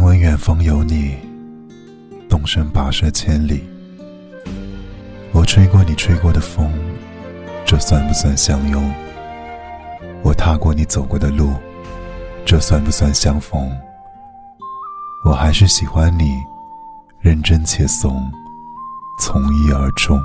听闻远方有你动身跋涉千里。我吹过你吹过的风这算不算相拥？我踏过你走过的路这算不算相逢？我还是喜欢你认真且怂从一而终。